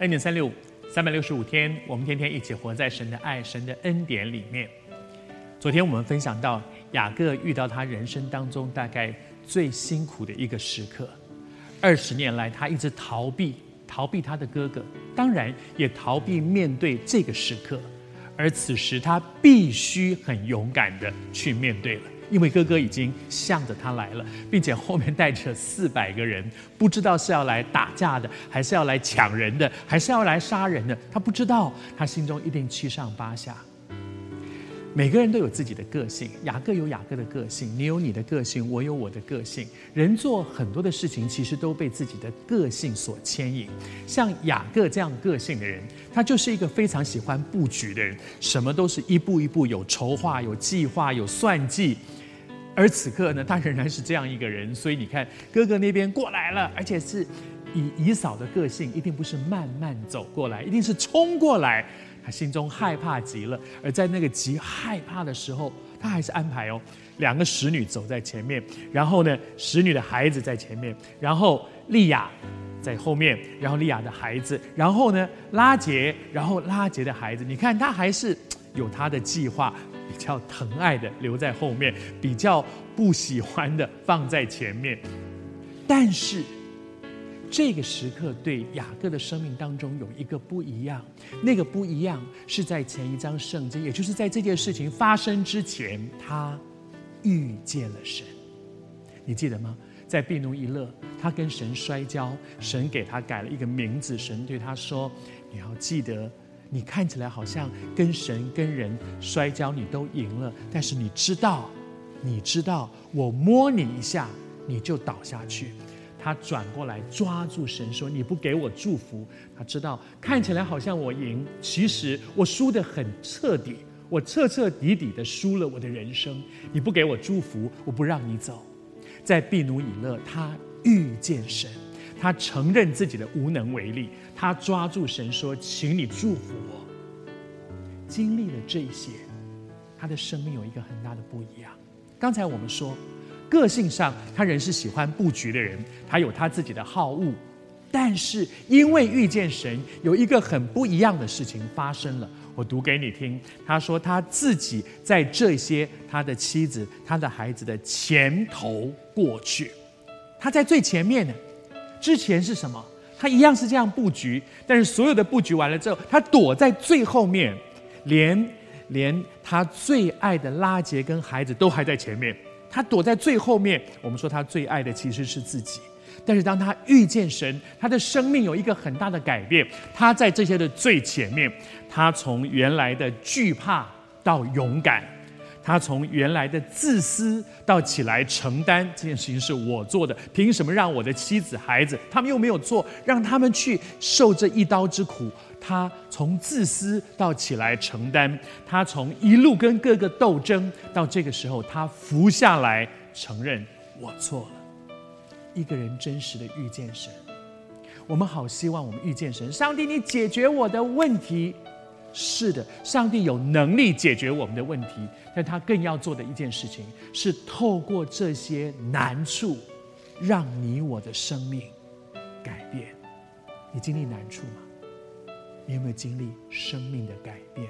恩典三六五，三百六十五天，我们天天一起活在神的爱、神的恩典里面。昨天我们分享到雅各遇到他人生当中大概最辛苦的一个时刻，二十年来他一直逃避，逃避他的哥哥，当然也逃避面对这个时刻，而此时他必须很勇敢的去面对了。因为哥哥已经向着他来了，并且后面带着四百个人，不知道是要来打架的，还是要来抢人的，还是要来杀人的，他不知道，他心中一定七上八下。每个人都有自己的个性，雅各有雅各的个性，你有你的个性，我有我的个性。人做很多的事情，其实都被自己的个性所牵引。像雅各这样个性的人，他就是一个非常喜欢布局的人，什么都是一步一步有筹划、有计划、有算计。而此刻呢，他仍然是这样一个人。所以你看，哥哥那边过来了，而且是以以嫂的个性，一定不是慢慢走过来，一定是冲过来。他心中害怕极了，而在那个极害怕的时候，他还是安排哦，两个使女走在前面，然后呢，使女的孩子在前面，然后利亚在后面，然后利亚的孩子，然后呢，拉杰，然后拉杰的孩子，你看他还是有他的计划，比较疼爱的留在后面，比较不喜欢的放在前面，但是。这个时刻对雅各的生命当中有一个不一样，那个不一样是在前一章圣经，也就是在这件事情发生之前，他遇见了神。你记得吗？在毗努伊勒，他跟神摔跤，神给他改了一个名字，神对他说：“你要记得，你看起来好像跟神跟人摔跤，你都赢了，但是你知道，你知道，我摸你一下，你就倒下去。”他转过来抓住神说：“你不给我祝福。”他知道看起来好像我赢，其实我输得很彻底，我彻彻底底的输了我的人生。你不给我祝福，我不让你走。在毕努以勒，他遇见神，他承认自己的无能为力，他抓住神说：“请你祝福我。”经历了这些，他的生命有一个很大的不一样。刚才我们说。个性上，他仍是喜欢布局的人，他有他自己的好恶，但是因为遇见神，有一个很不一样的事情发生了。我读给你听，他说他自己在这些他的妻子、他的孩子的前头过去，他在最前面呢。之前是什么？他一样是这样布局，但是所有的布局完了之后，他躲在最后面，连连他最爱的拉杰跟孩子都还在前面。他躲在最后面，我们说他最爱的其实是自己。但是当他遇见神，他的生命有一个很大的改变。他在这些的最前面，他从原来的惧怕到勇敢，他从原来的自私到起来承担这件事情是我做的，凭什么让我的妻子孩子他们又没有做，让他们去受这一刀之苦？他从自私到起来承担，他从一路跟各个斗争到这个时候，他伏下来承认我错了。一个人真实的遇见神，我们好希望我们遇见神。上帝，你解决我的问题。是的，上帝有能力解决我们的问题，但他更要做的一件事情是透过这些难处，让你我的生命改变。你经历难处吗？你有没有经历生命的改变？